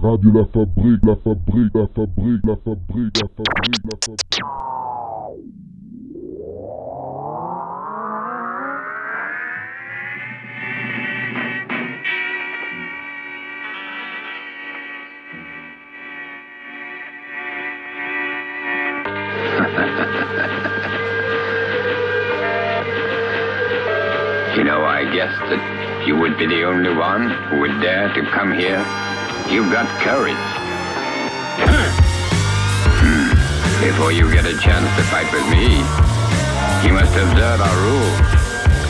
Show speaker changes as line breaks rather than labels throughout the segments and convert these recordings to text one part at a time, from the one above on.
Radio La Fabrique, La Fabrique, La Fabrique, La Fabrique, La Fabrique, La Fabrique.
You know, I guessed that you would be the only one who would dare to come here. You've got courage. Hmm. Before you get a chance to fight with me, you must observe our rules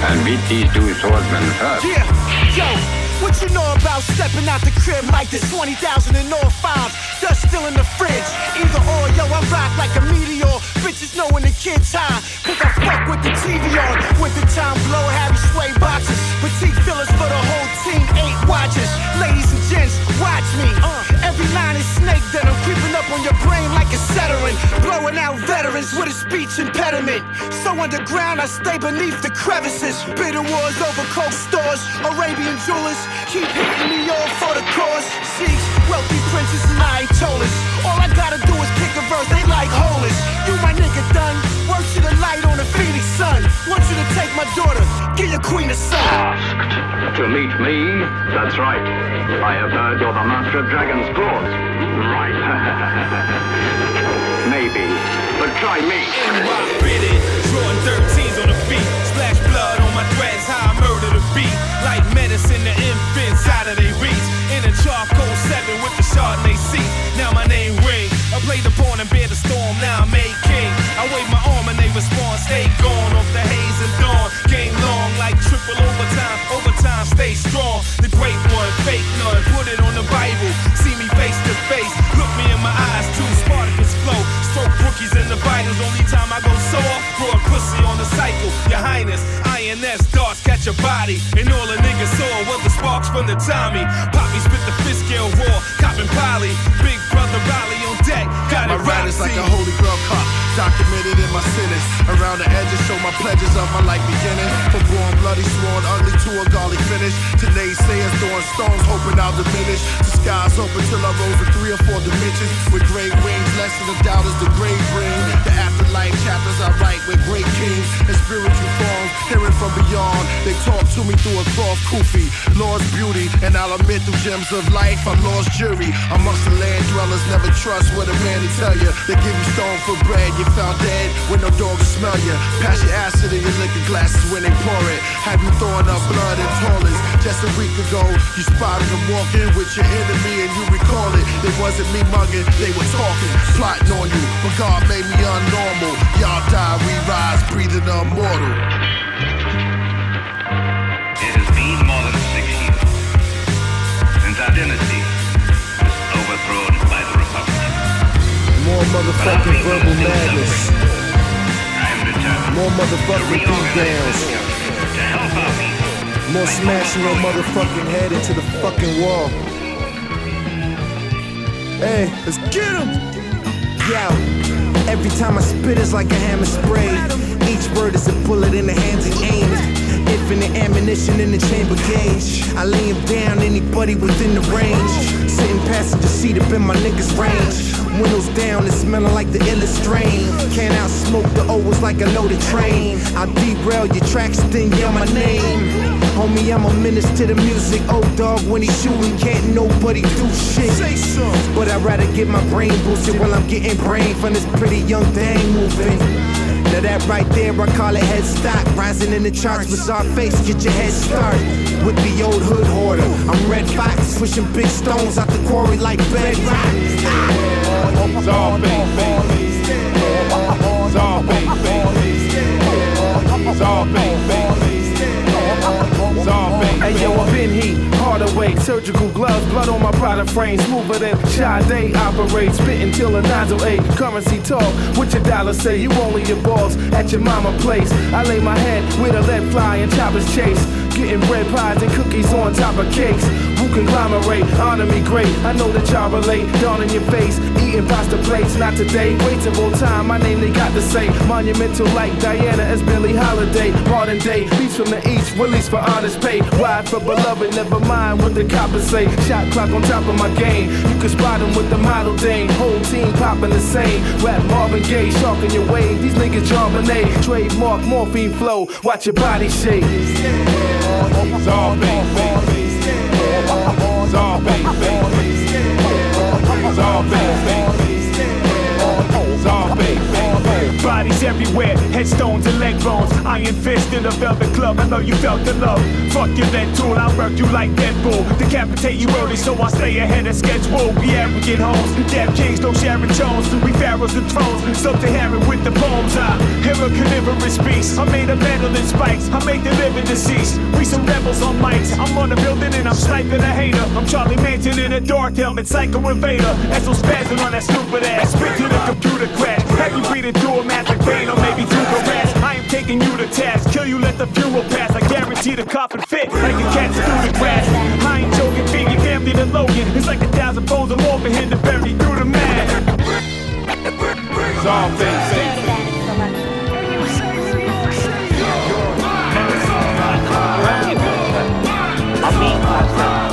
and beat these two swordsmen first.
Yeah, yo, what you know about stepping out the crib like this 20,000 in all fives, dust still in the fridge. Either or, yo, I rock like a meteor. Bitches know when the kid's high, cause I fuck with the TV on. Winter time blow, Harry sway boxes. Petite fillers for the whole team, eight watches. Ladies and gents, watch me. Uh, every line is snake that I'm creeping up on your brain like a settering. Blowing out veterans with a speech impediment. So underground, I stay beneath the crevices. Bitter wars over coke stores, Arabian jewelers. Keep hitting me off for the cause. Sheiks, wealthy princes, and Ayatollahs. All I gotta do is pick a verse, they like holers. You my nigga done. Work to the light on the phoenix sun. Want you to take my daughter, get your queen a son.
Asked to meet me? That's right. I have heard you're the master of dragon's claws. Right. Maybe. But try me.
NY fitted, Jordan 13s body, and all a nigga saw was the sparks from the Tommy. Poppy spit the fist scale raw, copping poly. Big brother deck, got
My
it
ride is like a holy grail cop, documented in my sentence. Around the edges, show my pledges of my life beginning. From born bloody, sworn ugly to a garlic finish. To naysayers throwing stones, hoping I'll diminish. The skies open till I rose to three or four dimensions. With great wings, less than a doubt as the grave ring. The afterlife chapters I write with great kings and spiritual forms. Hearing from beyond, they talk to me through a cloth kufi. Lost beauty, and I'll admit through gems of life, I'm lost jury. Amongst the land dwellers, never trust what a man to tell you. They give you stone for bread, you found dead when no dog will smell you. Pass your acid in your liquor glasses when they pour it. Have you throwing up blood in toilets? Just a week ago, you spotted them walking with your enemy and you recall it. It wasn't me mugging, they were talking, plotting on you. But God made me unnormal. Y'all die, we rise, breathing immortal.
Motherfucking verbal madness. More motherfucking
our people.
More smashing your motherfucking head into the fucking wall. Hey, let's get him!
Yo, every time I spit it's like a hammer spray. Each word is a bullet in the hands of aimed. Infinite ammunition in the chamber gauge. I lay him down, anybody within the range. Sitting passenger seat up in my niggas' range. Windows down and smelling like the illest strain. Can't outsmoke the O's like a loaded train. I derail your tracks, then yell my name. Homie, I'm a menace to the music. Oh, dog, when he shooting, can't nobody do shit.
Say so.
But I'd rather get my brain boosted while I'm getting brain from this pretty young thing moving. Now that right there, I call it head stock. Rising in the charts, bizarre face, get your head start. With the old hood hoarder, I'm Redd Foxx, pushing big stones out the quarry like bedrock. Ah!
Zombie, baby. Zombie, baby. Zombie, baby. Zombie,
Hey yo, I've been heat, way, surgical gloves, blood on my product frame, smoother than Sade operate, spitting till a nozzle eight. Currency talk, what your dollar say? You only your balls at your mama place. I lay my head with a lead fly and choppers chase.
Getting bread pies and cookies on top of cakes. Who conglomerate, honor me great. I know that y'all relate, dawn in your face. Eating pasta plates, not today. Waits of all time, my name they got to say. Monumental like Diana as Billie Holiday. Modern day, beats from the east, release for honest pay. Ride for beloved, never mind what the coppers say. Shot clock on top of my game. You can spot them with the model dame. Whole team popping the same. Rap Marvin Gaye, shark in your wave. These niggas Charbonnet. Trademark morphine flow. Watch your body shake. Zombie, Zombie, Zombie, Bodies everywhere, headstones and leg bones. Iron fist in a velvet club. I know you felt the love. Fuck your vent tool, I work you like Deadpool. Decapitate you early, so I stay ahead of schedule. Be arrogant homes, deaf kings, no Sharon Jones. We pharaohs and thrones, subterranean with the poems. I hear a carnivorous beast. I made a metal in spikes. I make the living deceased. We some rebels on mics. I'm on the building and I'm sniping a hater. I'm Charlie Manson in a dark helmet, psycho invader. Esso spazzing on that stupid ass. Spit to the computer crash. Have you breathing through a massive vein or maybe through the? I am taking you to task. Kill you, let the fuel pass. I guarantee the coffin fit like a cat's through the grass. I ain't joking, feed your family to Logan. It's like a thousand bones of more for him to bury through the man. Zombie,
We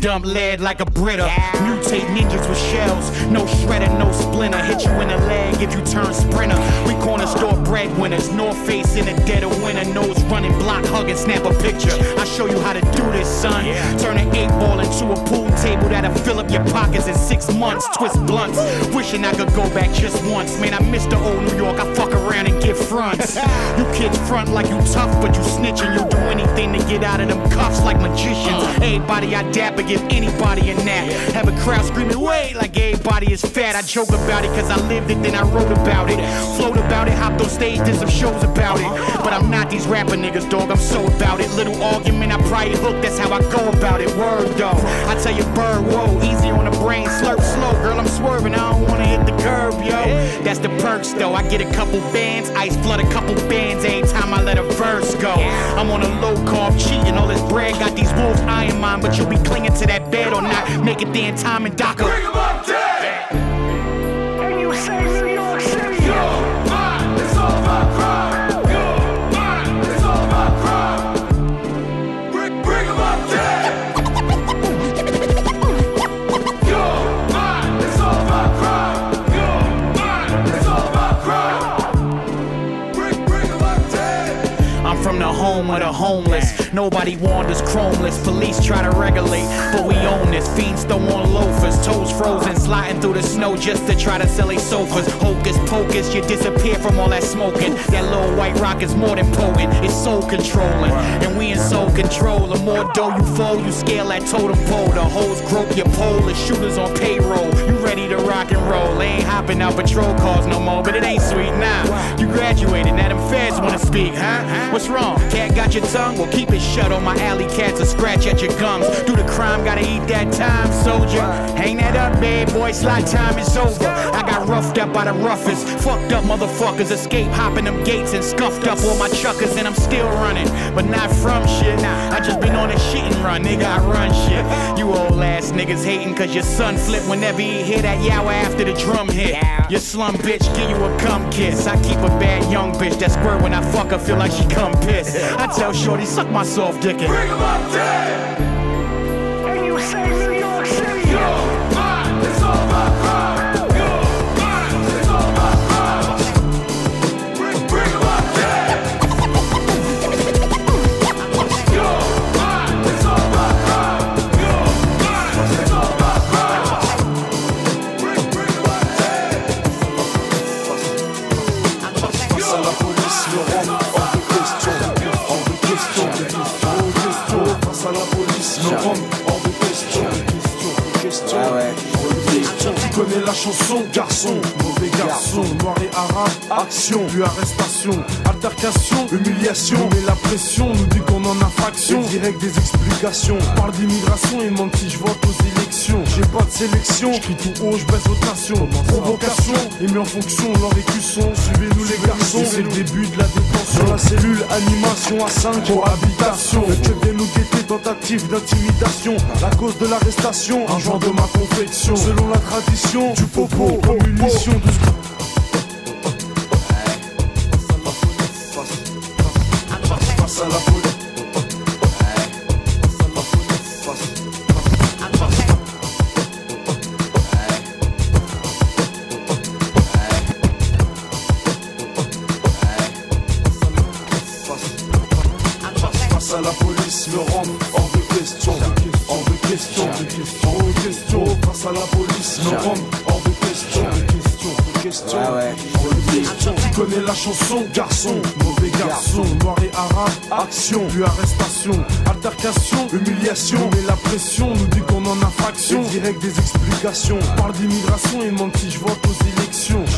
dump lead like a Brita. Mutate ninjas with shells. No shredder, no splinter. Hit you in the leg if you turn sprinter. We corner store breadwinners. North face in the dead of winter. Nose running, block hugging, snap a picture. I show you how to do this, son. Turn an eight ball into a pool table that'll fill up your pockets in six months. Twist blunts. Wishing I could go back just once. Man, I miss the old New York. I fuck around and get fronts. you kids front like you tough, but you snitching. You'll do anything to get out of them cuffs like magicians. Uh. Everybody I dap but give anybody a nap. Have a crowd screaming, wait, like everybody is fat. I joke about it cause I lived it, then I wrote about it. Float about it, hopped on stage, did some shows about it. But I'm not these rapper niggas, dog, I'm so about it. Little argument, I probably hook, that's how I go about it. Word though, I tell you, bird, whoa, easy on the brain, slurp slow, girl, I'm swerving, I don't wanna hit the curb, yo. That's the perks though, I get a couple bands, ice flood a couple bands every time I let a verse go. I'm on a low carb cheating, all this bread got these wolves eyeing mine, but you'll be clinging to that bed or not. Make it there in time and DACA. Bring 'em up dead! And you say Nobody warned us chromeless. Police try to regulate, but we own this. Fiends throw on loafers, toes frozen, sliding through the snow just to try to sell a sofas. Hocus pocus, you disappear from all that smoking. That little white rock is more than potent, it's soul controlling. And we in soul control. The more dough you fold, you scale that totem pole. The hoes grope your pole, the shooters on payroll. You ready to rock and roll? They ain't hopping out patrol cars no more, but it ain't sweet now. You graduated, now them feds wanna speak, huh? What's wrong? Cat got your tongue? Well, keep it shut on my alley cats or scratch at your gums. Do the crime, gotta eat that time, soldier. Hang that up, bad boy, slide time is over. I got roughed up by the roughest. Fucked up motherfuckers, escape hopping them gates and scuffed up all my chuckers, and I'm still running. But not from shit. I just been on a shit and run, nigga, I run shit. You old ass niggas hating cause your son flip whenever he hear that yower after the drum hit. Your slum bitch give you a cum kiss. I keep a bad young bitch that squirt when I fuck her, feel like she come pissed. I tell Shorty, suck my soft dick and bring 'em up dead. And you say New York City. Yo,
connais la chanson, garçon, mauvais garçon, noir et arabe, action, puis arrestation, altercation, humiliation, mais la pression nous dit qu'on en a fraction, direct des explications, parle d'immigration et demande je vote aux j'ai pas de sélection, je tout haut, je baisse votre nation, provocation, et mis en fonction leur écusson, suivez-nous les garçons, c'est le début de la détention, la cellule, animation à 5, cohabitation, le vient nous guetter, tentative d'intimidation, la cause de l'arrestation, un genre de ma confection, selon la tradition, du popo, comme une mission de chanson, garçon, mauvais garçon, noir et arabe, action, puis arrestation, altercation, humiliation, mais la pression nous dit qu'on en a fraction, direct des explications, parle d'immigration et demande si je vote aux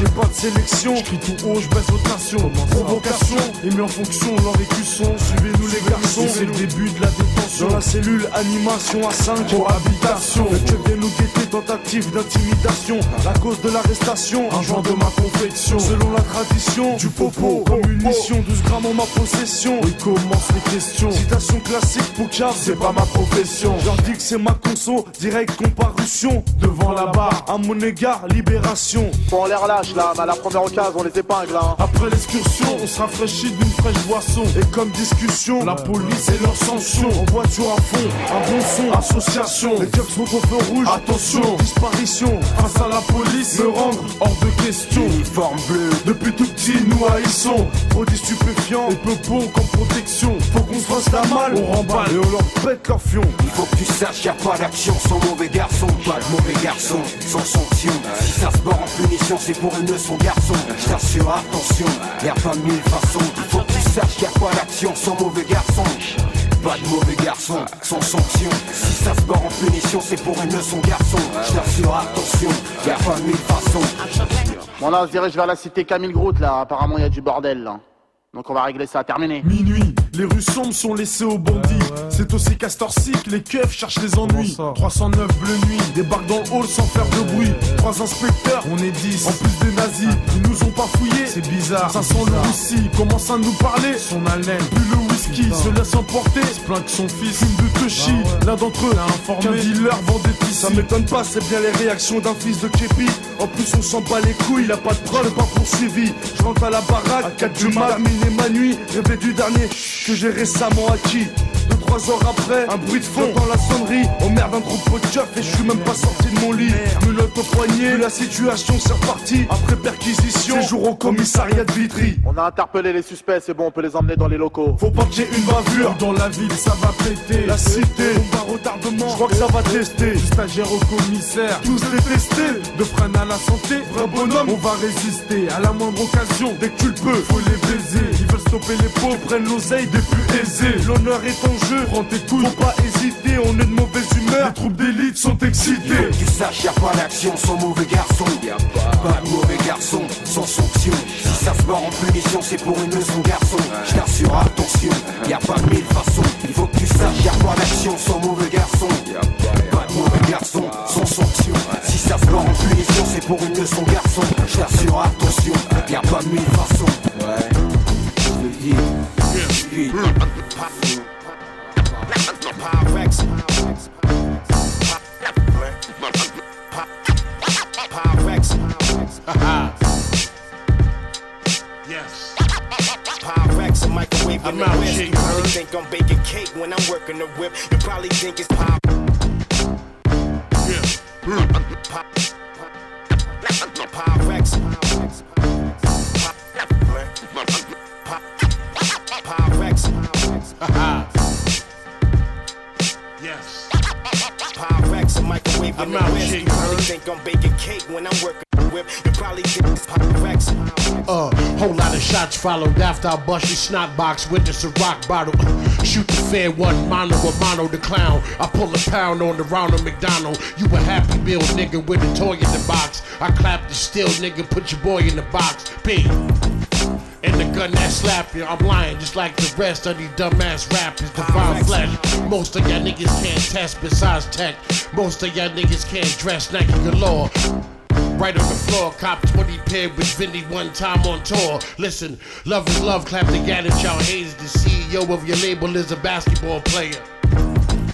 j'ai pas de sélection, je tout haut, je baisse votre nation, provocation, et mis en fonction leur écusson, suivez-nous les garçons, c'est le début de la détention, dans la cellule, animation à 5, cohabitation, le check vient nous guetter, tentative d'intimidation, la cause de l'arrestation, un genre de ma confection, selon la tradition, du popo, comme une mission, 12 grammes en ma possession, oui commence les questions, citation classique, Poucave, c'est pas ma profession, je leur dis que c'est ma conso, direct comparution, devant la barre, à mon égard, libération,
Bon, on les relâche là, à la première occasion, on les épingle. Hein.
après l'excursion, on se rafraîchit d'une fraîche boisson. Et comme discussion, la police et leur sanction. En voiture à fond, un bon son, association. Les keufs sont au feu rouge, attention, disparition. Face à la police, me rendre hors de question. Uniforme bleu, depuis tout petit, nous haïssons. Produits stupéfiants et peu bon comme protection. Faut qu'on se fasse la malle, on remballe et on leur pète leur fion.
Il faut que tu saches, y a pas d'action sans mauvais garçon, pas de mauvais garçon, sans sanction. Si ça se barre en punition, c'est pour une leçon garçon. Je t'assure, attention, y a pas mille façons. Faut que tu saches, y a pas d'action sans mauvais garçon. Pas de mauvais garçon, sans sanction. Si ça se barre en punition, c'est pour une leçon garçon. Je t'assure, attention, y a pas mille façons.
Bon, là, on se dirige vers la cité Camille Groot là. Apparemment, il y a du bordel là. Donc, on va régler ça. Terminé.
Minuit, les rues sombres sont laissées aux bandits. C'est aussi Castor-Cycle, les keufs cherchent les ennuis. 309 bleu nuit, débarquent dans le hall sans faire de bruit. Trois inspecteurs, on est 10. En plus des nazis, ils nous ont pas fouillés. C'est bizarre. 500 le Russie, commence à nous parler. Son haleine, plus le whisky, se laisse emporter. Se plaint que son fils, fume de Toshi. L'un d'entre eux, qu'un dealer vendait ici. Ça m'étonne pas, c'est bien les réactions d'un fils de Kepi. En plus, on s'en bat les couilles, il a pas de preuve, pas poursuivi. Je rentre à la baraque, à 4 du mat, terminé ma nuit, rêvé du dernier que j'ai récemment acquis. Trois heures après, un bruit de fond dans la sonnerie. Oh merde, un troupeau de keufs et je suis même pas sorti de mon lit. Mulotte au poignet, la situation c'est reparti. Après perquisition, séjour au commissariat de Vitry.
On a interpellé les suspects, c'est bon, on peut les emmener dans les locaux.
Faut pas qu'il y ait une bavure dans la ville, ça va péter. La cité, on va retardement, je crois que ça va tester. Du stagiaire au commissaire, tous détestés. De freine à la santé, vrai bonhomme, on va résister. À la moindre occasion, dès que tu le peux, faut les baiser. Ils veulent stopper les pauvres, prennent l'oseille des plus aisés. L'honneur est en jeu, prends tes couilles, faut pas hésiter. On est de mauvaise humeur, les troupes d'élite sont excités.
Tu saches, y a pas d'action sans mauvais garçon. Pas de mauvais garçon, sans sanction. Si ça se barre en punition, c'est pour une leçon garçon. Je t'assure, attention, y a pas mille façons. Il faut que tu saches, y a pas d'action sans mauvais garçon. Pas de mauvais garçon, sans sanction. Si ça se barre en punition, c'est pour une leçon garçon. Je t'assure, attention, y a pas mille façons. Ouais, je le dis. Puis,
Pyrex. Pyrex.
Yes.
Pyrex, microwave in the
out,
wrist. You probably think I'm baking cake when I'm working the whip. You probably think it's pop. Pyrex. Pyrex.
Yes.
Pyrex, a microwave
I'm out. G,
You probably think I'm baking cake when I'm working.
whip, you probably think it's Pyrex.
Uh, whole lot of shots followed after I bust your snot box with this a rock bottle. Shoot the fair one, mono or mono the clown. I pull a pound on the Ronald McDonald. You a happy meal nigga with a toy in the box. I clap the still nigga, put your boy in the box. B. And the gun that slap you, I'm lying just like the rest of these dumbass rappers. Divine flesh. Most of y'all niggas can't test besides tech. Most of y'all niggas can't dress Nike galore. Right on the floor, cop 20 pair with Vinny one time on tour. Listen, love is love, clap together, y'all haters. The CEO of your label is a basketball player.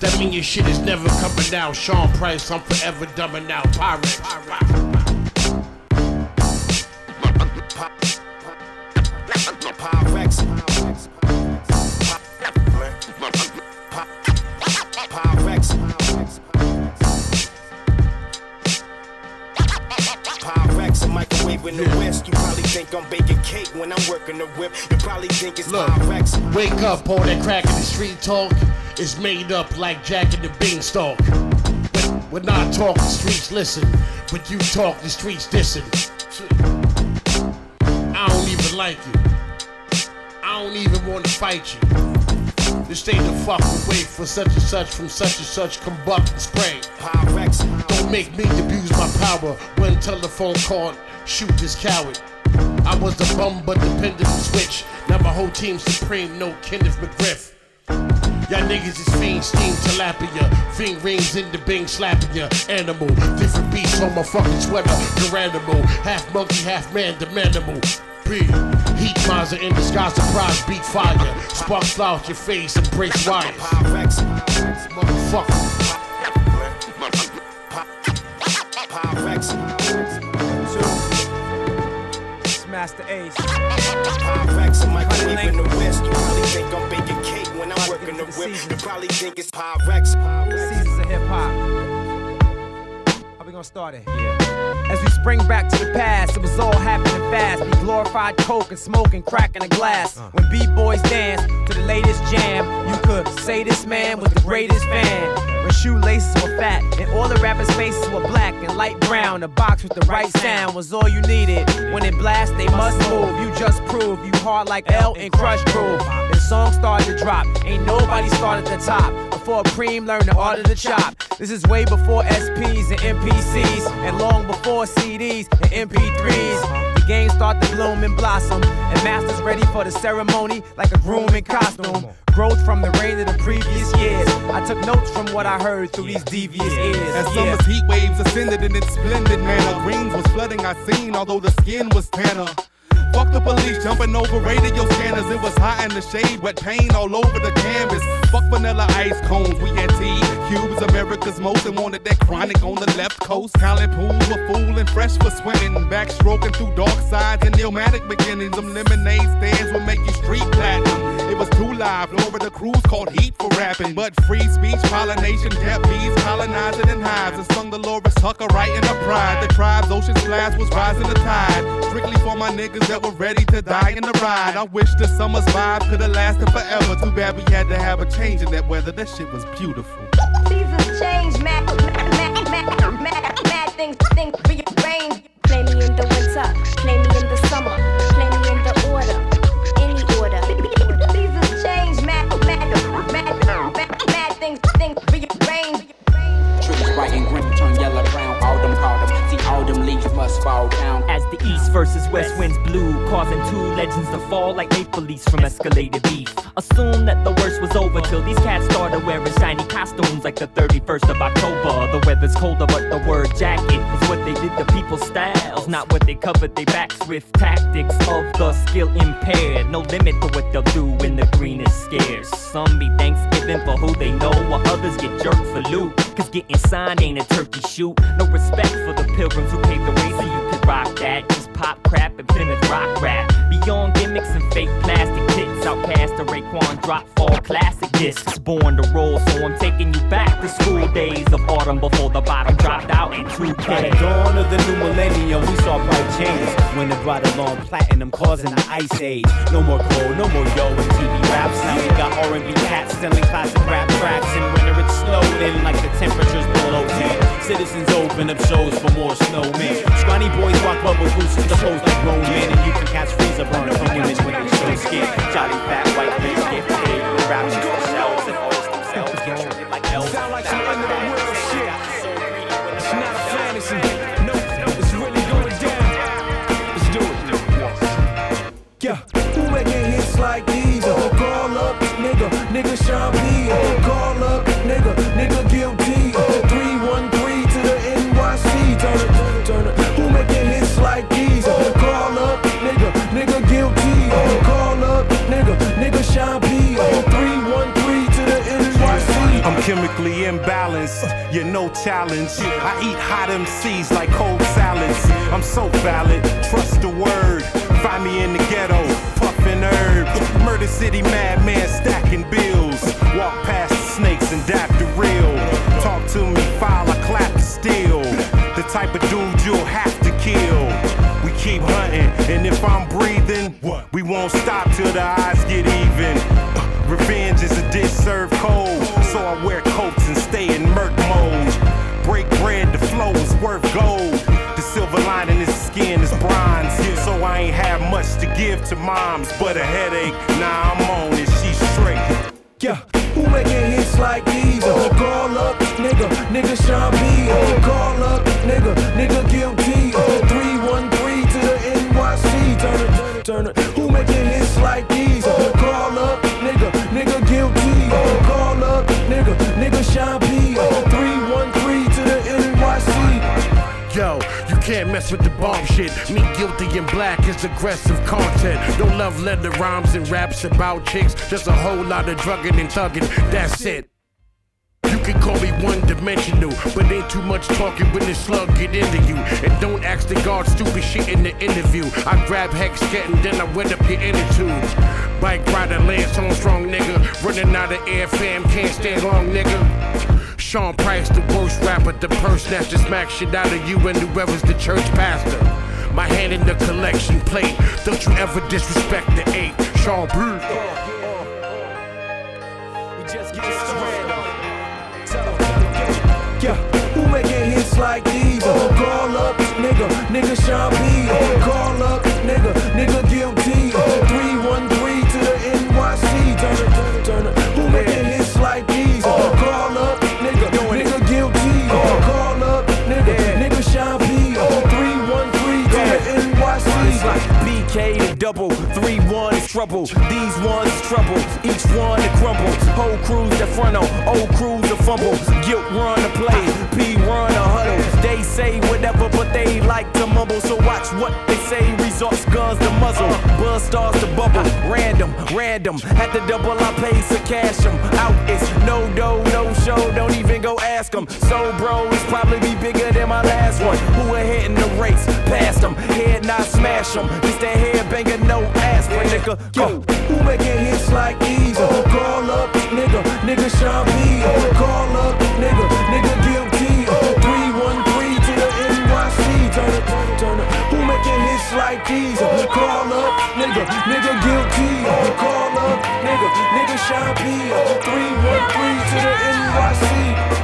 That mean your shit is never coming out. Sean Price, I'm forever dumbing out. Pirates.
Pyrex. Pyrex. Pyrex, a microwave in the west. You probably think I'm baking cake when I'm working the whip. You probably think it's
Look, wake up, all that crack in the street talk is made up like Jack and the Beanstalk. But when I talk, the streets listen, but you talk, the streets listen. I don't even like you. I don't even want to fight you. This stay the fuck away for such and such from such and such combust and spray. Don't make me abuse my power when telephone call, shoot this coward. I was the bum but dependent pendulum switch. Now my whole team supreme, no Kenneth McGriff. Y'all niggas is fiend, steam, tilapia. Fiend rings in the bing, slapping ya. Animal, different beats on my fucking sweater. Garanimal, half monkey, half man, the manimal. B, heat Mazda in disguise, surprise, beat fire. Sparks fly out your face and breaks wires.
Pyrex.
Motherfucker.
Pyrex.
Masta Ace.
Pyrex, a microwave in the west. You probably think I'm baking cake when I'm working the whip. You probably think it's Pyrex.
Seasons of hip hop. How we gonna start it? As we spring back to the past, it was all happening fast. We glorified coke and smoking, and crack in a glass. Uh. When b-boys dance to the latest jam, you could say this man was the greatest fan. When shoelaces were fat and all the rappers' faces were black and light brown, a box with the right sound was all you needed. When it blast, they must move. You just prove you hard like L and Krush Groove. Then songs started to drop. Ain't nobody started at the top. Before Preem learned the art of the chop. This is way before SPs and MPCs, and long before CDs and MP3s. The game start to bloom and blossom, and masters ready for the ceremony like a groom in costume. Growth from the rain of the previous years. I took notes from what I heard through these devious ears.
As summer's heat waves ascended in its splendid manner, greens was flooding our scene, although the skin was tanner. Fuck the police jumping over radio scanners. It was hot in the shade, wet paint all over the canvas. Fuck vanilla ice cones, we had tea. Cubes, America's most, and wanted that chronic on the left coast. Talent pools were full and fresh for swimming. Backstroking through dark sides and illmatic beginnings. Them lemonade stands will make you street platinum. It was too live, the cruise called Heat for rapping. But free speech, pollination, kept bees colonizing in hives. And sung the Loris Tucker right in the pride. The tribe's ocean's blast was rising the tide. Strictly for my niggas that were ready to die in the ride. I wish the summer's vibe could have lasted forever. Too bad we had to have a change in that weather. That shit was beautiful.
Seasons change, mad, mad, mad, mad, mad, things, things rearrange. Play me in the winter, play me in the summer, play me in the order,
fall down.
As the east versus west winds blew, causing two legends to fall like maple leaves from escalated beef. Assume that the worst was over till these cats started wearing shiny costumes like the 31st of October. The weather's colder, but the word jacket is what they did to people's styles, not what they covered their backs with. Tactics of the skill impaired, no limit to what they'll do when the green is scarce. Some be Thanksgiving for who they know, while others get jerked for loot. Cause getting signed ain't a turkey shoot. No respect for the pilgrims who paved the way so you could rock that. Pop crap and Plymouth rock rap. Beyond gimmicks and fake plastic tits, OutKast to Raekwon drop fall classic discs. Born to roll, so I'm taking you back to school days of autumn before the bottom dropped out in 2K.
By the dawn of the new millennium, we saw bright changes. When it brought along platinum, causing the ice age. No more cold, no more yo and TV raps. Now we got R&B cats selling classic rap tracks. And winter it's snowed like the temperatures below 10. Citizens open up shows for more snowmen. Scrawny boys walk Bubble goose is supposed to grown men, and you can catch freezer burn from women when they show skin. Jolly fat white get paid with raps to shells and hoes themselves. Get treated like elves.
Sound like some the world shit. It's not a fantasy. No, it's really going down. Let's do it.
Yeah, who making hits like these?
Chemically imbalanced, you're no challenge. I eat hot MCs like cold salads. I'm so valid, trust the word. Find me in the ghetto, puffin' herb. Murder City madman stacking bills. Walk past the snakes and dap the real. Talk to me, file, I clap the steel. The type of dude you'll have to kill. We keep hunting, and if I'm breathing, we won't stop till the eyes get even. I wear coats and stay in murk mode. Break bread, the flow is worth gold. The silver lining is skin is bronze, so I ain't have much to give to moms, but a headache. Nah, I'm on it, she's straight.
Yeah, who making hits like these? Call up, nigga, nigga Sean P.
can't mess with the bomb shit. Me guilty in black is aggressive content. No love letter rhymes and raps about chicks. Just a whole lot of drugging and thugging. That's it. You can call me one dimensional, but ain't too much talking when this slug get into you. And don't ask the guard stupid shit in the interview. I grab hex getting, then I wet up your inner tubes. Bike rider, Lance Armstrong, nigga. Running out of air, fam, can't stay long, nigga. Sean Price, the worst rapper, the purse snatcher, smack shit out of you and whoever's the church pastor. My hand in the collection plate, don't you ever disrespect the eight. Sean Bruce.
Yeah, who making hits like these? Uh, call up, nigga, nigga Sean P. Uh, call up, nigga, nigga guilty. Uh, 313 to
double, three one is trouble. These ones trouble, each one to crumble. Whole crews that front on, old crews to fumble. Guilt run to play, P run a huddle. They say whatever, but they like to mumble. So watch what they say. Results guns to muzzle, buzz starts to bubble. Random, random. At the double, I pay so cash 'em. Out it's no dough, no show. Don't even go ask 'em. So bro, it's probably be bigger than my last one. Who ahead in the race? Past 'em, head not smash smash 'em. This that head banger, no aspirin, nigga. Go.
Who making hits like these? Uh, call up, nigga, nigga Sean P. Uh, call up, nigga, nigga guilty. Uh, 313 to the NYC. Turn it, turn it. Who making hits like these? Uh, call up, nigga, nigga guilty. Uh, call up, nigga, nigga Sean P. Uh, 313 to the NYC.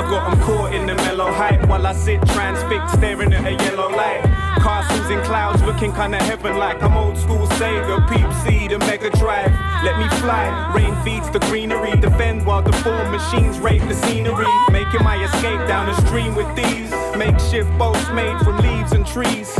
I got 'em caught in the mellow hype while I sit transfixed staring at a yellow light. Castles in clouds looking kinda heaven like I'm old school Sega, Peep C, the Mega Drive. Let me fly, rain feeds the greenery, defend while the four machines rape the scenery. Making my escape down the stream with these makeshift boats made from leaves and trees.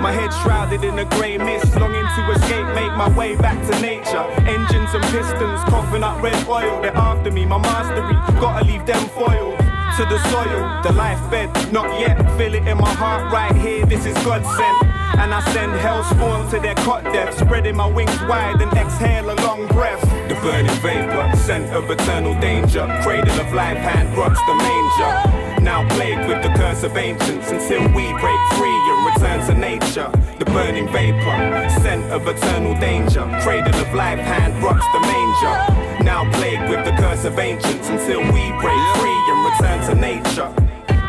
My head shrouded in a grey mist, longing to escape, make my way back to nature. Engines and pistons coughing up red oil, they're after me, my mastery, gotta leave them foiled. To the soil, the life bed, not yet. Feel it in my heart right here, this is God sent. And I send hell spawn to their cot death, spreading my wings wide and exhale a long breath. The burning vapor, scent of eternal danger. Cradle of life, hand rocks the manger. Now plagued with the curse of ancients until we break free return to nature. The burning vapor, scent of eternal danger. Cradle of life, hand rocks the manger. Now plagued with the curse of ancients until we break free and return to nature.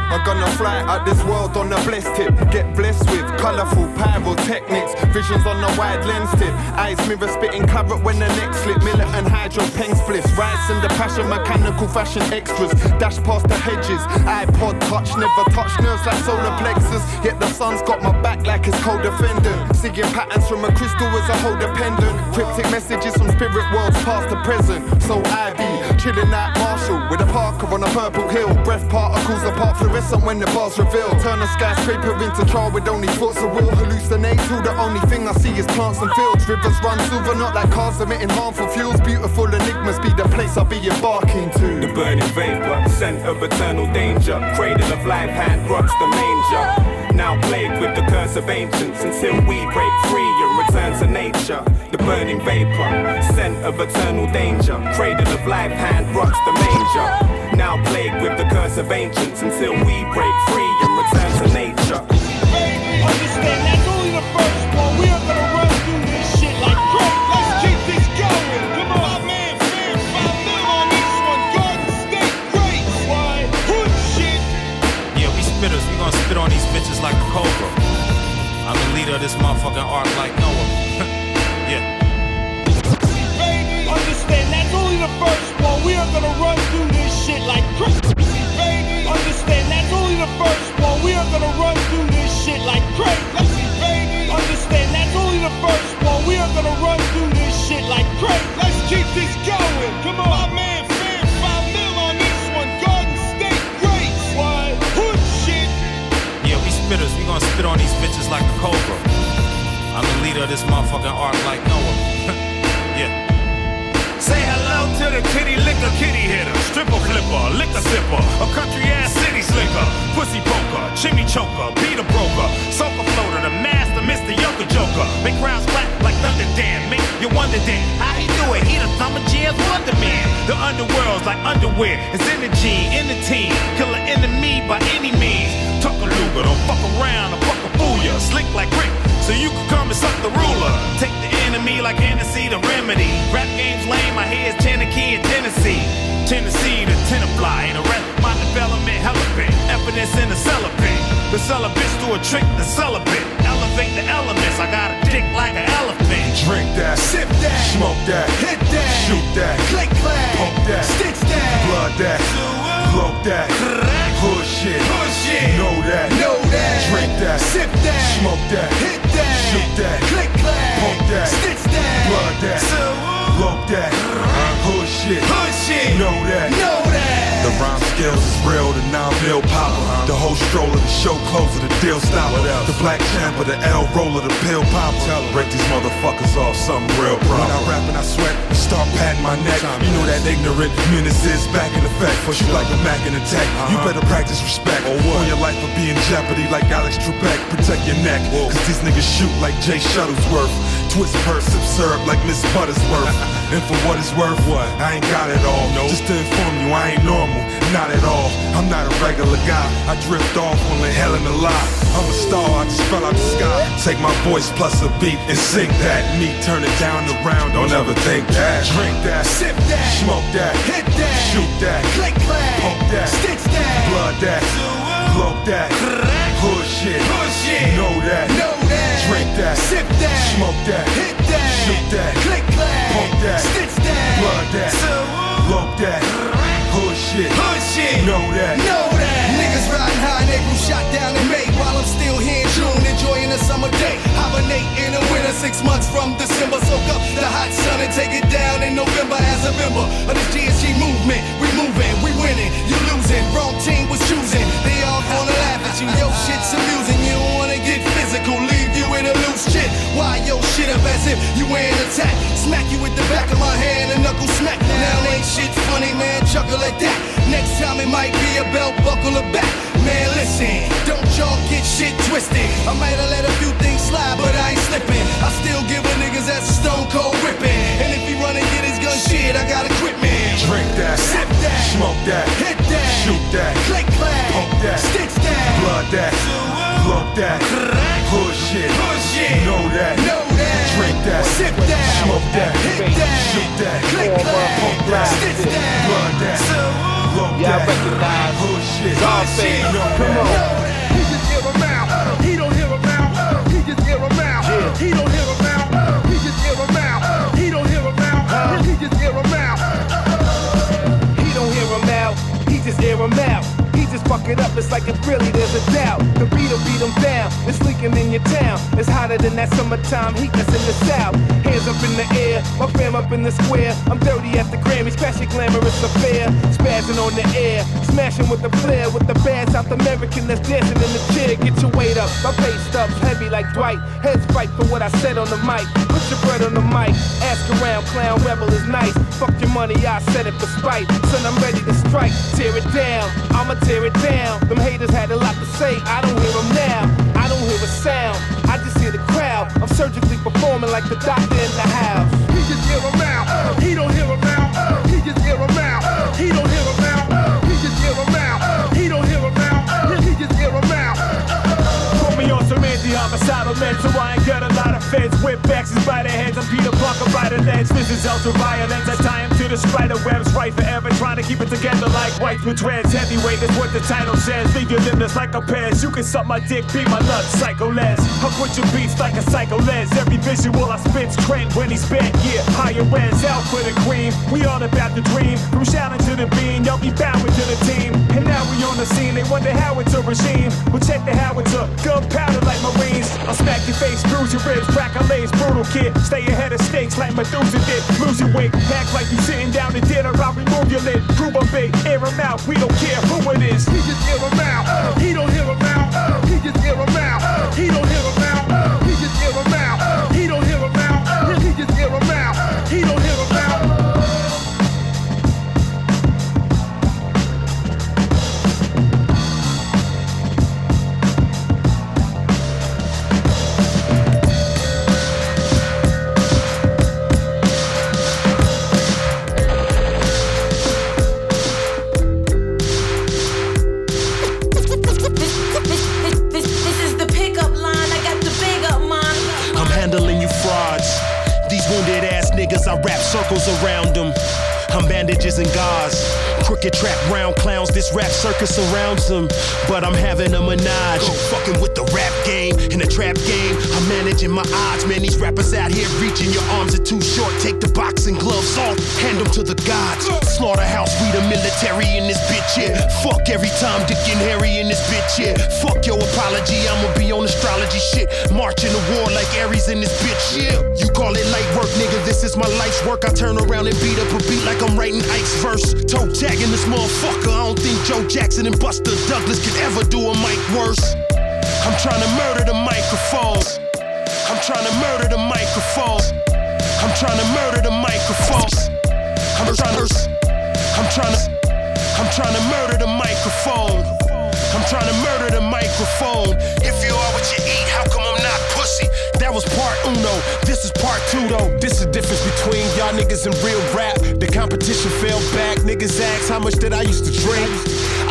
I'm gonna fly out this world on a blessed tip. Get blessed with colourful pyrotechnics. Visions on a wide lens tip. Eyes mirror spitting claret when the next slip. Militant hydro pen splits, Rides in the passion, mechanical fashion extras. Dash past the hedges. iPod touch, never touch nerves like solar plexus. Yet the sun's got my back like it's co-defendant. Seeing patterns from a crystal as a whole dependent. Cryptic messages from spirit worlds past the present. So I be chilling at Marshall with a Parker on a purple hill. Breath particles apart fluorescent when the bars reveal. Turn a skyscraper into trial with only thoughts of will. Hallucinate till the only thing I see is plants and fields. Rivers run silver, not like cars emitting harmful fuels. Beautiful enigmas be the place I'll be embarking to.
The burning vapor, scent of eternal danger. Cradle of life, hand rocks the manger. Now plagued with the curse of ancients until we break free and return to nature. The burning vapor, scent of eternal danger. Cradle of life, hand rocks the manger. Now plagued with the curse of ancients until we break free and return to nature.
Understand that's
of this motherfucking arc like Noah. yeah.
Baby, understand that's only the first one. We are gonna run through this shit like crack. Baby, understand that's only the first one. We are gonna run through this shit like crack. Baby. Understand that's only the first one. We are gonna run through this shit like crack. Let's keep this going. Come on, my man,
gonna spit on these bitches like a cobra. I'm the leader of this motherfucking arc like Noah. yeah.
Say hello to the kitty liquor, kitty hitter, stripper flipper, liquor sipper, a country ass city slicker, pussy poker, chimney choker, beat a broker, soca floater, the master, Mr. Yoga Joker. Make crowds clap like Thunder Dan, make you wonder then how he do it. He the summer jazz wonder man. The underworld's like underwear, it's in the gene, in the team, kill enemy by any means. Tuck a luger, don't fuck around, or fuck a fool ya. Slick like Rick, so you can come and suck the ruler. Take the enemy like Hennessy, the remedy. Rap game's lame, my head's Cherokee and Tennessee. Tennessee to Tenafly, and rest my development bit. Evidence in the celibate. The celibate do a trick, the celibate. Elevate the elements, I got a dick like an elephant.
Drink that,
sip that,
smoke that,
hit that,
shoot that,
click clack,
pump that,
stitch that,
blood that, blow that, hood shit,
Hood shit.
know that,
know that,
drink that,
sip that,
smoke that,
hit that,
shoot that,
click clack,
pump that,
stitch that,
blood that, blow that, hood shit,
hood shit,
know that,
know that.
Rhyme skills is real, the mil popper. The whole stroller, the show closer, the deal stopper. The black champer, the L roller, the pill popper. Break these motherfuckers off, something real proper. When I rap and I sweat, and start patting my neck. You know that ignorant menace is back in effect. Push you like a Mac in attack. You uh-huh. better practice respect. Or what? your life will be in jeopardy like Alex Trebek. Protect your neck, cause these niggas shoot like Jay Shuttlesworth. Twist purse absurd like Miss Buttersworth. and for what it's worth, what? I ain't got it all. No. Just to inform you, I ain't normal. Not at all. I'm not a regular guy. I drift off only hell in a lie. I'm a star, I just fell out the sky. Take my voice plus a beat and sing that. Me turn it down around, don't ever think that. Drink that,
Sip that,
smoke that,
hit that,
shoot that,
click clack,
pump that,
stitch that,
blood that, blow that, hood shit,
Hood shit.
know that,
know that, sip that,
smoke that,
hit that,
shoot that,
click clack,
pump that,
stitch that,
blood that, blow that, hood shit,
hood shit,
know that.
know that. Niggas riding high in April, shot down in May, while I'm still here in June, enjoying the summer day. Hibernate in the winter, six months from December. Soak up the hot sun and take it down in November as a member of this GSG movement. We moving, we winning, you losing. Wrong team was choosing. They all gonna laugh at you. Yo, shit's amusing. You don't wanna get physical, leave loose shit. Why yo shit up as if you ain't attack? Smack you with the back of my hand and knuckle smack. Now ain't shit funny, man. Chuckle at that. Next time it might be a belt buckle or back. Man, listen, don't y'all get shit twisted. I might have let a few things slide, but I ain't slipping. I still give a niggas that's a stone cold ripping. And if he run and get his gun shit, I got equipment.
Drink that,
Sip that,
smoke that,
hit that,
shoot that,
click clack,
pump that,
stitch that,
blood that, blow that, hood shit,
Hood shit.
know that,
know that,
drink that,
sip that,
smoke that,
hit that,
shoot that,
click clack,
pump that,
stitch that,
blood that, blow
Yeah, I recognize.
Oh shit.
Scarface. Come on.
He just hear him out. He don't hear him out. He just hear him out. He don't hear him out.
Like if really there's a doubt. The beat'll beat him down, it's in your town. It's hotter than that summertime heat that's in the south. Hands up in the air, my fam up in the square. I'm dirty at the Grammys, crash your glamorous affair. Spazzing on the air, smashing with the flair. With the bad South American that's dancing in the chair. Get your weight up, my face stuff's heavy like Dwight. Heads fight for what I said on the mic. Put your bread on the mic, ask around, clown rebel is nice. Fuck your money, I said it for spite. Son, I'm ready to strike, tear it down. I'ma tear it down. Them haters had a lot to say, I don't hear them now. A sound, I just hear the crowd. I'm surgically performing like the doctor in the house.
He just hear him out. He don't hear him out. He just hear him out. He don't hear him out.
Anti-homicidal meds so I ain't got a lot of feds. Whip axes by the heads, I'm Peter Parker by the legs. This is ultra violence, I tie him to the spider webs. Right forever, trying to keep it together like white with dreads. Heavyweight is what the title says. Leave your limbless like a pez. You can suck my dick, be my nuts, psycho les. I put your beats like a psycho les. Every visual I spit's trend when he's bent. Yeah, higher res, out for the cream. We all about the dream. From shouting to the beam, y'all be bowing to the team. And now we on the scene, they wonder how it's a regime. Well, check the howitzer, gunpowder like Marines. I'll smack your face, bruise your ribs, crack a lace, brutal kid. Stay ahead of stakes like Methuselah did. Lose your weight, act like you sitting down to dinner. I'll remove your lid, prove a bait, air him out. We don't care who it is.
My odds, man. These rappers out here reaching your arms are too short. Take the boxing gloves off, hand them to the gods. Slaughterhouse, we the military in this bitch, yeah. Fuck every time Dick and Harry in this bitch, yeah. Fuck your apology, I'ma be on astrology shit. Marching the war like Aries in this bitch, yeah. You call it light work, nigga. This is my life's work. I turn around and beat up a beat like I'm writing Ike's verse. Toe tagging this motherfucker. I don't think Joe Jackson and Buster Douglas could ever do a mic worse. I'm trying to murder the microphone. Trying to murder the microphone. I'm trying to murder the microphone. I'm trying to. I'm trying to. I'm trying to murder the microphone. I'm trying to murder the microphone. If you are what you eat, how come I'm not pussy? That was part uno. This is part two though. This is the difference between y'all niggas and real rap. The competition fell back. Niggas ask how much did I used to drink.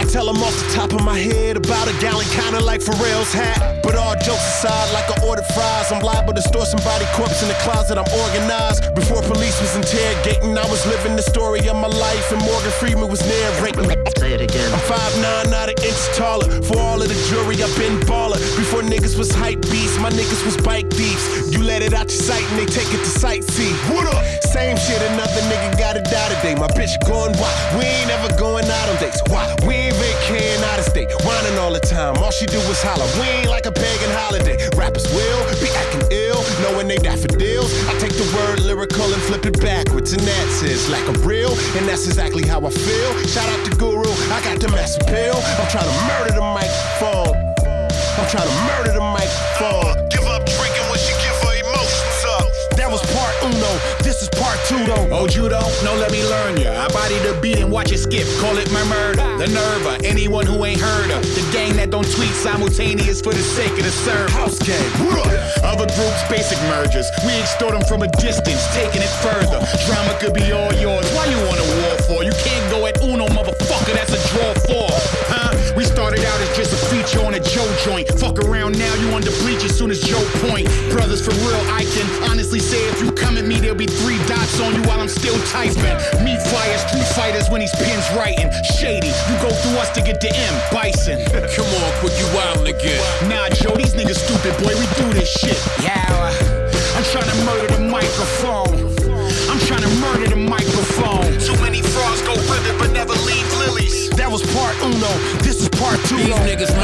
I tell them off the top of my head about a gallon, kinda like Pharrell's hat. But all jokes aside, like I ordered fries, I'm liable to store somebody corpse in the closet. I'm organized. Before police was interrogating, I was living the story of my life, and Morgan Freeman was narrating. Say it again. I'm 5'9", not an inch taller. For all of the jury, I've been baller. Before niggas was hype beasts, my niggas was bike thieves. You let it out your sight and they take it to sightsee. What up? Same shit, another nigga gotta die today. My bitch going why? We ain't ever going out on dates. Why? We ain't vacating out of state. Whining all the time. All she do is holler. We ain't like a pagan holiday. Rappers will be acting ill, knowing they daffodils. I take the word lyrical and flip it backwards, and that says like a real, and that's exactly how I feel. Shout out to Guru, I got the Mass Appeal. I'm trying to murder the microphone. I'm trying to murder the microphone. Give up drinking when she give her emotions up. That was part uno. Part two though.
Oh, you don't know? Let me learn ya. I body the beat and watch it skip. Call it my murder. The nerve of anyone who ain't heard of. The gang that don't tweet simultaneous for the sake of the serve.
House gang.
Other groups, basic mergers. We extort them from a distance, taking it further. Drama could be all yours. Why you want a war for? You can't go at Uno, motherfucker. That's a draw four, huh? We started out as just a feature on a Joe joint. Fuck around now, you under bleach as soon as Joe point. Brothers, for real, I can honestly say if you come at me, there'll be three dots on you while I'm still typing. Me flyers, street fighters when these pins writing. Shady, you go through us to get to M. Bison. These stupid, boy. We do this shit. Yeah, I'm trying to murder the microphone. I'm trying to murder the microphone. Too many frogs go with it, but never leave lilies. That was part uno. This is part two.
These niggas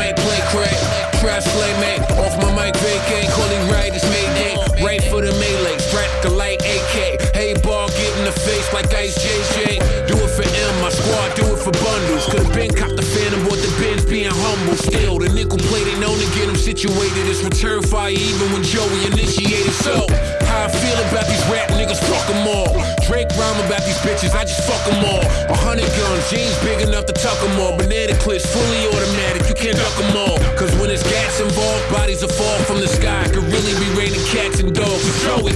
situated. It's return fire even when Joey initiated. So, how I feel about these rap niggas, fuck them all. Drake rhyme about these bitches, I just fuck them all. A hundred guns, jeans big enough to tuck them all. Banana clips, fully automatic, you can't duck them all. Cause when it's gas involved, bodies will fall from the sky. Could really be raining cats and dogs. So Joey,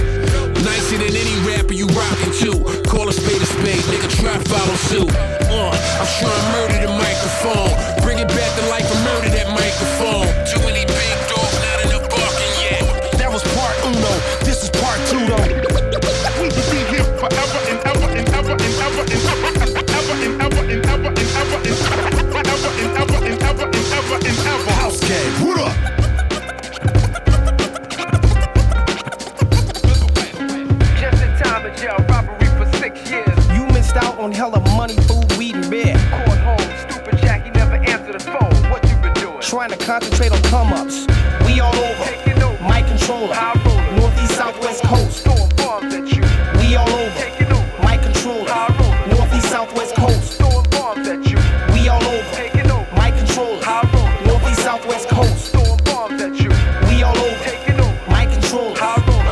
nicer than any rapper you rockin' to. Call a spade a spade, nigga, try follow suit. Uh, I'm sure I murder the microphone. Bring it back to life and murder that microphone. Too many
We
all over. My controller. Northeast, southwest coast. We all over. My controller. Northeast, southwest coast. We all
over.
My controller.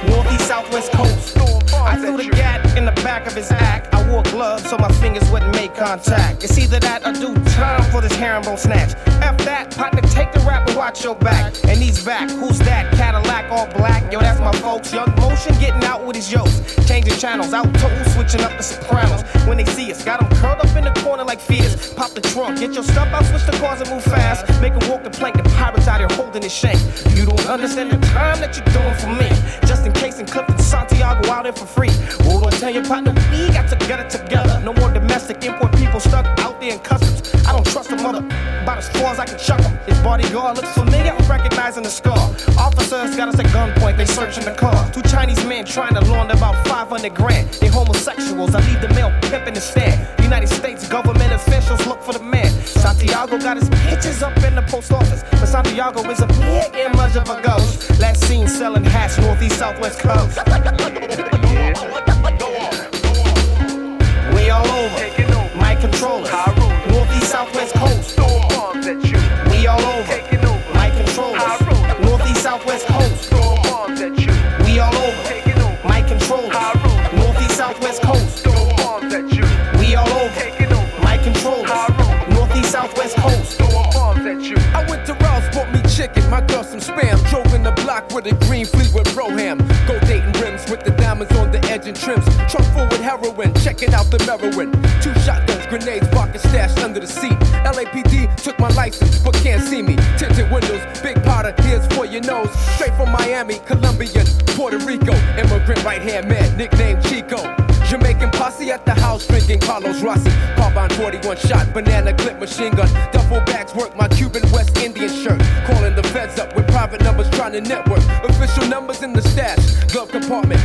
Northeast, southwest coast. I threw the gat in the back of his act. I wore gloves so my fingers wouldn't make contact. It's either that or do time for this herringbone snatch. F that, partner, take the rap and watch your back. And he's back. Who's that? Cadillac all black. Yo, that's my folks. Young getting out with his yokes. Changing channels, out toes, switching up the sopranos. When they see us, got them curled up in the corner like fears. Pop the trunk, get your stuff out, switch the cars and move fast. Make 'em walk the plank, the pirates out here holding his shank. You don't understand the time that you're doing for me. Just in case in Clifton, Santiago out there for free. Oh, don't tell your partner, we got to get it together. No more domestic import people stuck out there in customs. I don't trust a mother, about as far as I can chuck him. Bodyguard looks familiar, recognizing the scar. Officers got us at gunpoint, they searching the car. Two Chinese men trying to launder about 500 grand. They homosexuals, I leave the mail pimp in the stand. United States government officials look for the man. Santiago got his pictures up in the post office. But Santiago is a mere image of a ghost. Last seen selling hats northeast, southwest coast. We all over. My controller.
High roller.
Northeast, southwest coast all over. my
controllers.
Northeast, southwest coast. We all over. my
controllers.
Northeast, southwest coast. We all over. my
controllers.
Northeast, southwest coast.
I went to Ralph's bought me chicken, my girl some spam. Drove in the block with a green Fleetwood Brougham. Go and trims. Trunk full with heroin, checking out the Merowin. Two shotguns, grenades, pocket stashed under the seat. LAPD took my license, but can't see me. Tinted windows, big powder, here's for your nose. Straight from Miami, Colombian, Puerto Rico. Immigrant right hand man, nicknamed Chico. Jamaican posse at the house drinking Carlos Rossi. Carbine 41 shot, banana clip machine gun. Duffel bags work my Cuban West Indian shirt. Calling the feds up with private numbers trying to network. Official numbers in the stash. Glove compartment,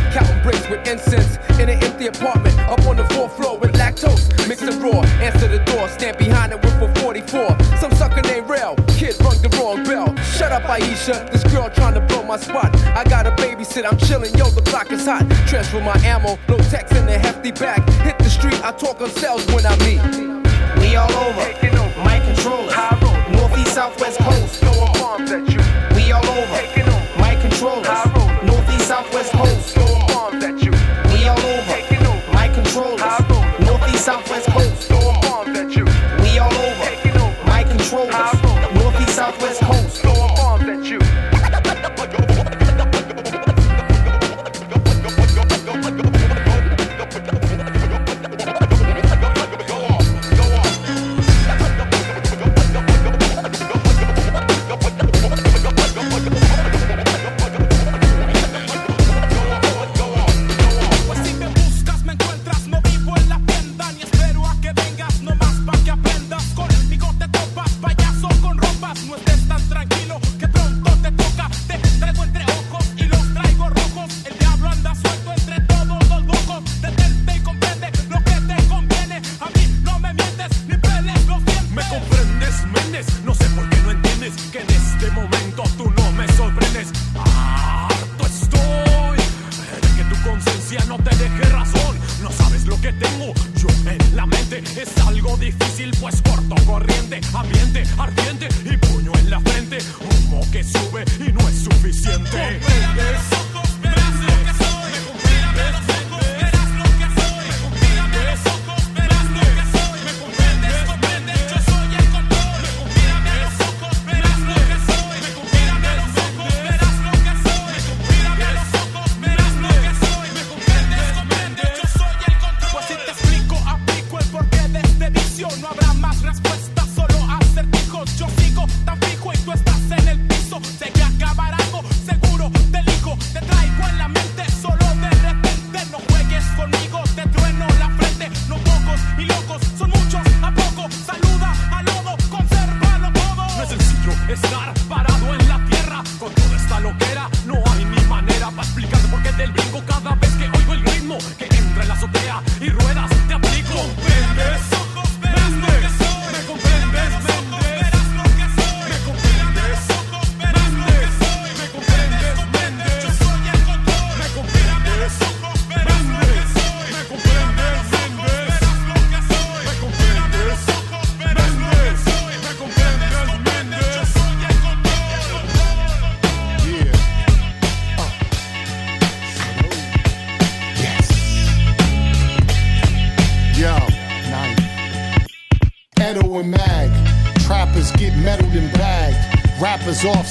counting bricks with incense. In an empty apartment, up on the fourth floor with lactose. Mix and raw, answer the door, stand behind it with a 44. Some sucker named Rail, kid rung the wrong bell. Shut up, Aisha, this girl trying to blow my spot. I got a babysit, I'm chilling, yo, the block is hot. Transfer my ammo, no text in the hefty bag. Hit the street, I talk on sales when I meet.
We all over.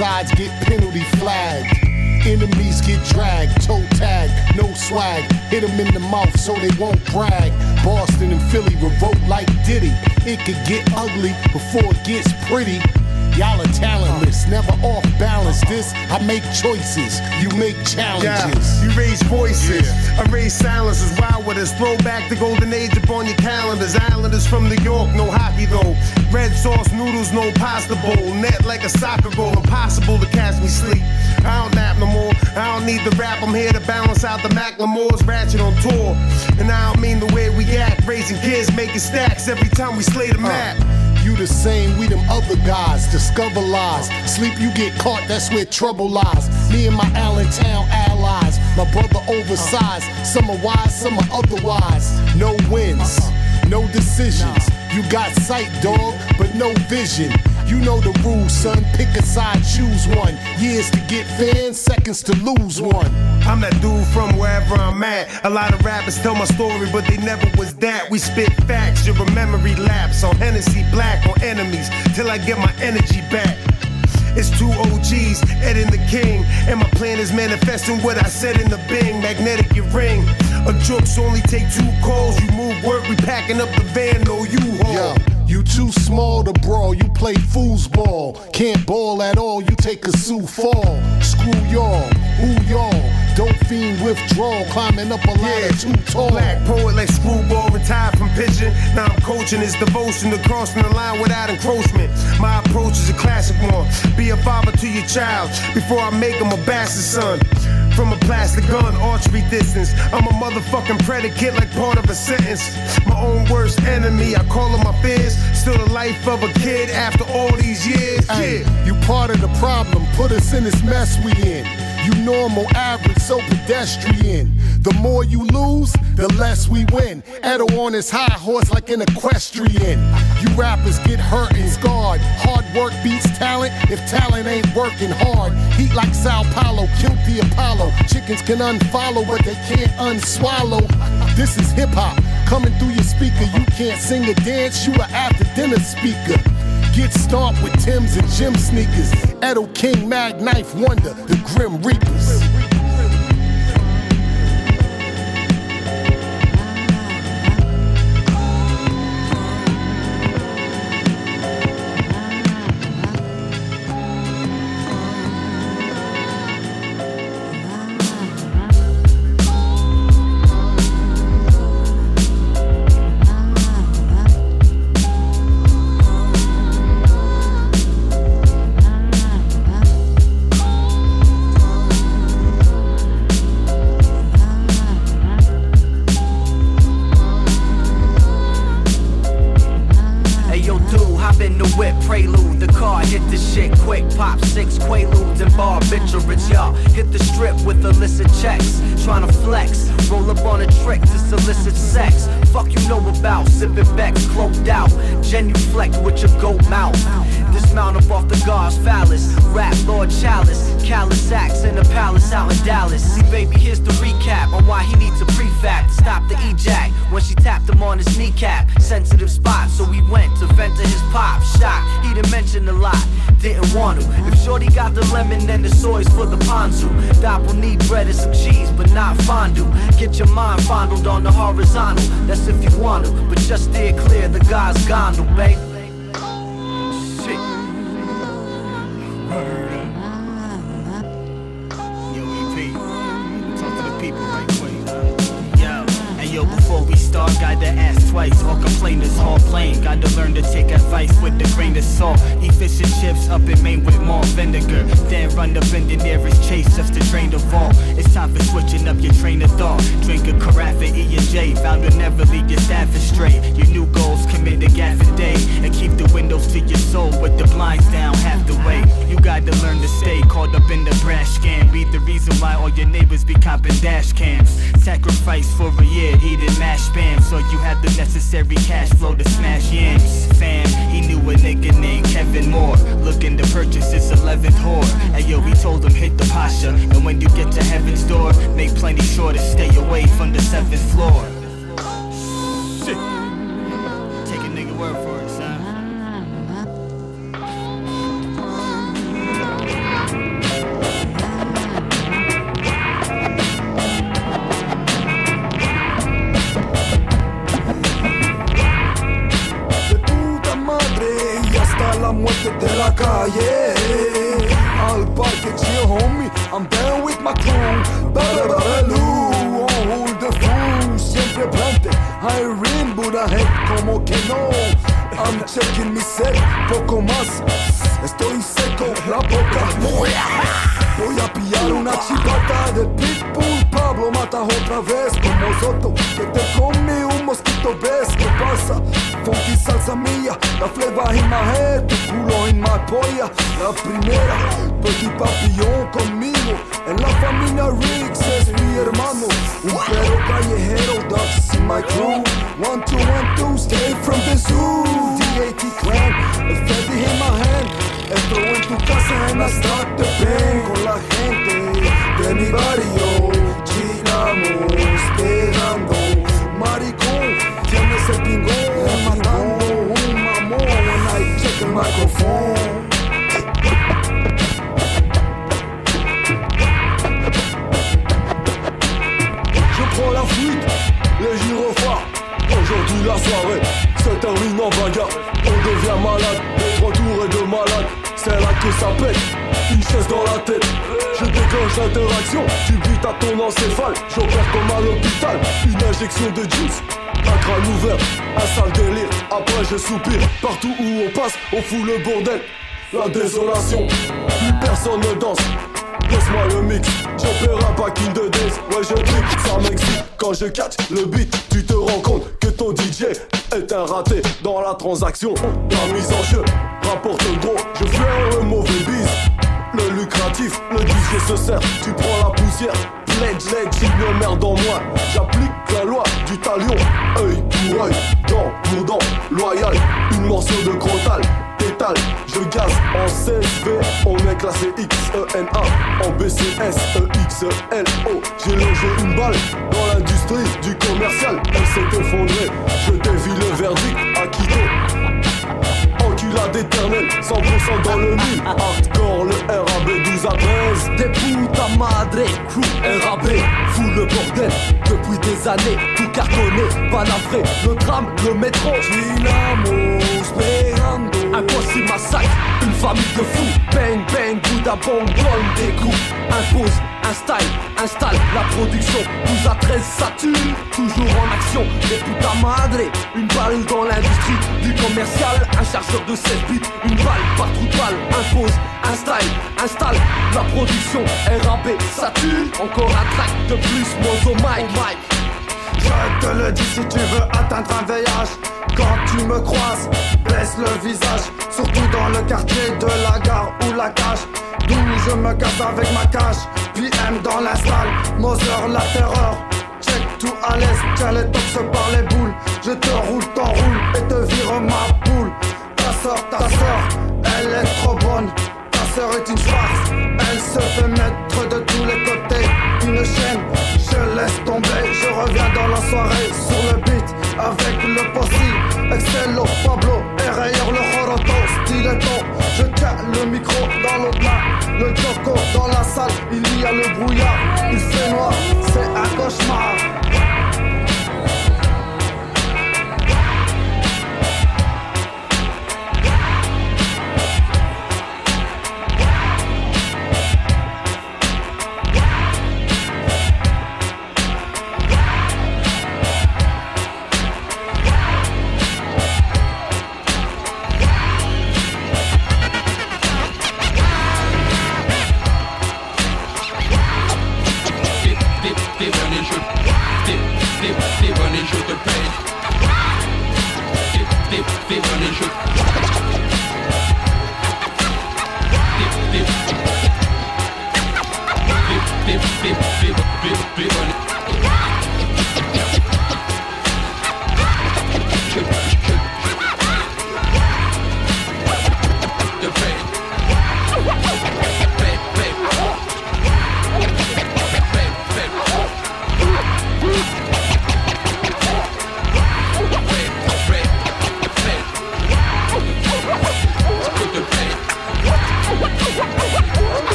Sides get penalty flagged. Enemies get dragged, toe tag, no swag. Hit 'em in the mouth so they won't brag. Boston and Philly revolt like Diddy. It could get ugly before it gets pretty. Y'all are talentless, never off balance. This, I make choices, you make challenges.
Yeah, you raise voices. I raise silences. Wild with us. Throw back the golden age upon your calendars. Islanders from New York, no hockey though. Red sauce noodles, no pasta bowl. Net like a soccer goal. Impossible to catch me sleep. I don't nap no more. I don't need the rap. I'm here to balance out the Macklemore's ratchet on tour. And I don't mean the way we act. Raising kids, making stacks every time we slay the map.
Uh, you the same, we them other guys. Discover lies. Sleep, you get caught, that's where trouble lies. Me and my Allentown allies. My brother oversized. Some are wise, some are otherwise. No wins, uh-huh. no decisions. You got sight, dog, but no vision. You know the rules, son. Pick a side, choose one. Years to get fans, seconds to lose one.
I'm that dude from wherever I'm at. A lot of rappers tell my story, but they never was that. We spit facts, your memory lapse on Hennessy Black on enemies till I get my energy back. It's two OGs, Ed and the King. And my plan is manifesting what I said in the Bing. Magnetic your ring. A jokes only take two calls. You move work, we packing up the van, no you haul.
You too small to brawl, you play foosball. Can't ball at all, you take a Sioux fall. Screw y'all, who y'all? Dope fiend withdrawal, climbing up a ladder too tall.
Black poet like screwball, retired from pitching. Now I'm coaching his devotion to crossing the line without encroachment. My approach is a classic one. Be a father to your child before I make him a bastard son. From a plastic gun, archery distance. I'm a motherfucking predicate like part of a sentence. My own worst enemy, I call him my fears. Still the life of a kid after all these years.
Hey,
Yeah.
you part of the problem, put us in this mess we in. You normal, average, so pedestrian. The more you lose, the less we win. Edo on his high horse like an equestrian. You rappers get hurt and scarred. Hard work beats talent if talent ain't working hard. Heat like Sao Paulo, killed the Apollo. Chickens can unfollow, but they can't unswallow. This is hip hop coming through your speaker. You can't sing or dance, you a after dinner speaker. Get stomped with Tim's and Jim sneakers. Edo King, Mag Knife Wonder, the Grim Reapers.
Vow to never leave your staff astray. Your new goals, commit a a day. And keep the windows to your soul with the blinds down half the way. You got to learn to stay caught up in the brash scam. Be the reason why all your neighbors be copping dash cams. Sacrifice for a year, eating mash spam. So you had the necessary cash flow to smash yams. Fam, he knew a nigga named Kevin Moore. Looking to purchase his 11th whore. And yo, we told him hit the pasha. And when you get to heaven's door, make plenty sure to stay away from the seventh floor.
Casa encéphale J'opère comme à l'hôpital, une injection de juice un crâne ouvert, un sale délire. Après je soupire, partout où on passe On fout le bordel, la désolation Plus personne ne danse. Laisse-moi le mix, j'opère un back in the days. Ouais je tripe, ça m'excite. Quand je catch le beat, tu te rends compte que ton DJ est un raté dans la transaction. La mise en jeu rapporte gros, je flaire le mauvais bise Le lucratif, le DJ se sert, tu prends la poussière Pledge, ledge, une merde en moi. J'applique la loi du talion œil pour œil, dent pour dent, loyal. Une morceau de crotal, tétale, je gaze en CSV On est classé XENA En BCS, EXLO J'ai logé une balle dans l'industrie du commercial. Elle s'est effondrée, je dévie le verdict acquitté Enculade éternelle, 100% dans le mille Hardcore, le RAB 12 à 13
Des puta madre, crew RAB, fout le bordel Depuis des années, tout cartonné, balafré Le tram, le métro, Dinamos, pegando Un poisson massacre, une famille de fous? Bang bang, Bouddha donne des coups Impose, Installe, installe la production, nous à 13 toujours en action, des puta madre, une balle dans l'industrie du commercial, un chargeur de 16 bits, une balle par trou de balle, impose, installe, installe la production, RAB sature, encore un track de plus, mon mic,
je te le dis si tu veux atteindre un VH Quand tu me croises, baisse le visage. Surtout dans le quartier de la gare ou la cache je me casse avec ma cache. PM dans la salle, Moser la terreur. Check tout à l'aise, tiens les tops par les boules. Je te roule, t'enroule et te vire ma poule. Ta soeur, ta soeur, elle est trop bonne. Ta soeur est une farce, elle se fait mettre de tous les côtés. Une chaîne je laisse tomber. Je reviens dans la soirée sur le beat avec le possible. Excello, Pablo, et rayeur le Joroto, stiletto. Je tiens le micro dans l'autre main. Le Joko dans la salle, il y a le brouillard. Il fait noir, c'est un cauchemar.